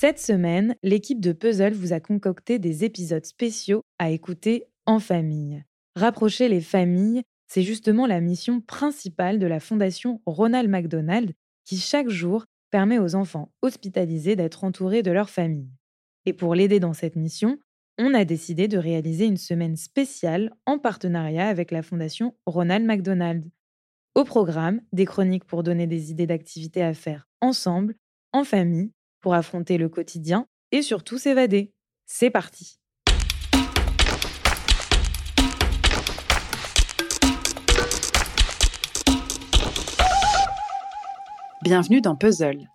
Cette semaine, l'équipe de Puzzle vous a concocté des épisodes spéciaux à écouter en famille. Rapprocher les familles, c'est justement la mission principale de la Fondation Ronald McDonald qui chaque jour permet aux enfants hospitalisés d'être entourés de leur famille. Et pour l'aider dans cette mission, on a décidé de réaliser une semaine spéciale en partenariat avec la Fondation Ronald McDonald. Au programme, des chroniques pour donner des idées d'activités à faire ensemble, en famille, pour affronter le quotidien et surtout s'évader. C'est parti Bienvenue dans Puzzle.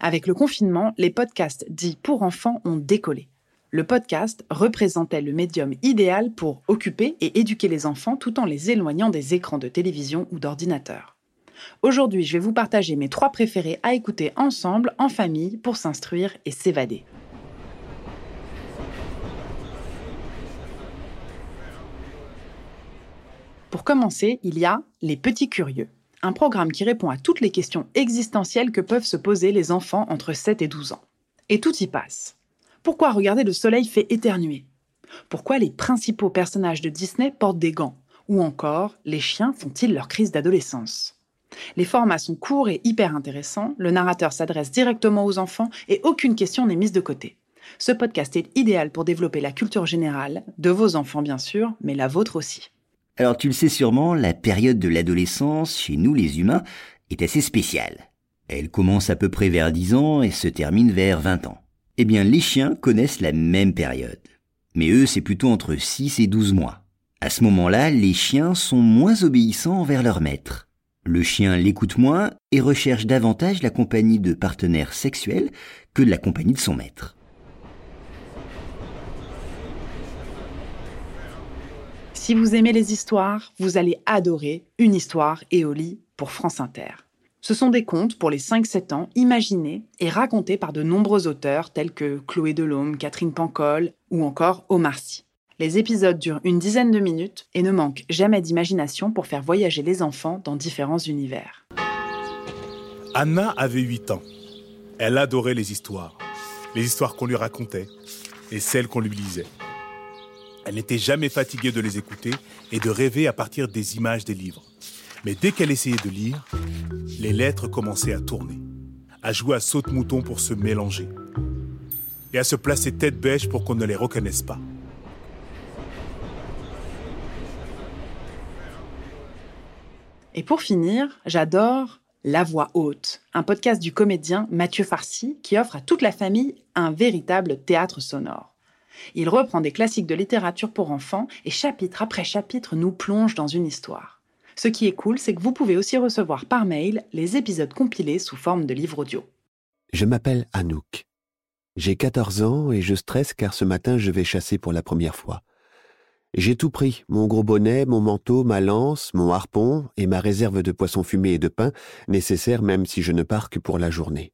Avec le confinement, les podcasts dits pour enfants ont décollé le podcast représentait le médium idéal pour occuper et éduquer les enfants tout en les éloignant des écrans de télévision ou d'ordinateur. Aujourd'hui, je vais vous partager mes trois préférés à écouter ensemble en famille pour s'instruire et s'évader. Pour commencer, il y a Les Petits Curieux, un programme qui répond à toutes les questions existentielles que peuvent se poser les enfants entre 7 et 12 ans. Et tout y passe. Pourquoi regarder le soleil fait éternuer? Pourquoi les principaux personnages de Disney portent des gants? Ou encore, les chiens font-ils leur crise d'adolescence? Les formats sont courts et hyper intéressants, le narrateur s'adresse directement aux enfants et aucune question n'est mise de côté. Ce podcast est idéal pour développer la culture générale, de vos enfants bien sûr, mais la vôtre aussi. Alors tu le sais sûrement, la période de l'adolescence, chez nous les humains, est assez spéciale. Elle commence à peu près vers 10 ans et se termine vers 20 ans. Eh bien, les chiens connaissent la même période. Mais eux, c'est plutôt entre 6 et 12 mois. À ce moment-là, les chiens sont moins obéissants envers leur maître. Le chien l'écoute moins et recherche davantage la compagnie de partenaires sexuels que la compagnie de son maître. Si vous aimez les histoires, vous allez adorer Une histoire et au lit pour France Inter. Ce sont des contes pour les 5-7 ans imaginés et racontés par de nombreux auteurs tels que Chloé Delhomme, Catherine Pancol ou encore Omar Sy. Les épisodes durent une dizaine de minutes et ne manquent jamais d'imagination pour faire voyager les enfants dans différents univers. Anna avait 8 ans. Elle adorait les histoires. Les histoires qu'on lui racontait et celles qu'on lui lisait. Elle n'était jamais fatiguée de les écouter et de rêver à partir des images des livres. Mais dès qu'elle essayait de lire, les lettres commençaient à tourner, à jouer à saute-mouton pour se mélanger, et à se placer tête bêche pour qu'on ne les reconnaisse pas. Et pour finir, j'adore La Voix Haute, un podcast du comédien Mathieu Farcy qui offre à toute la famille un véritable théâtre sonore. Il reprend des classiques de littérature pour enfants et chapitre après chapitre nous plonge dans une histoire. Ce qui est cool, c'est que vous pouvez aussi recevoir par mail les épisodes compilés sous forme de livre audio. Je m'appelle Anouk. J'ai 14 ans et je stresse car ce matin je vais chasser pour la première fois. J'ai tout pris, mon gros bonnet, mon manteau, ma lance, mon harpon et ma réserve de poissons fumés et de pain, nécessaire même si je ne pars que pour la journée.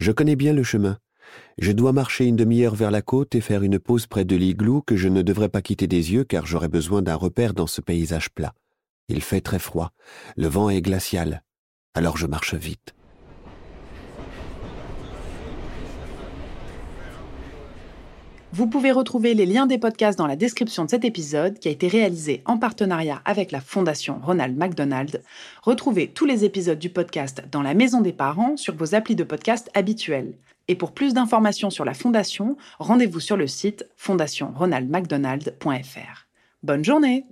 Je connais bien le chemin. Je dois marcher une demi-heure vers la côte et faire une pause près de l'igloo que je ne devrais pas quitter des yeux car j'aurai besoin d'un repère dans ce paysage plat. Il fait très froid, le vent est glacial, alors je marche vite. Vous pouvez retrouver les liens des podcasts dans la description de cet épisode qui a été réalisé en partenariat avec la Fondation Ronald McDonald. Retrouvez tous les épisodes du podcast dans la maison des parents sur vos applis de podcast habituels. Et pour plus d'informations sur la Fondation, rendez-vous sur le site fondationronaldmcdonald.fr. Bonne journée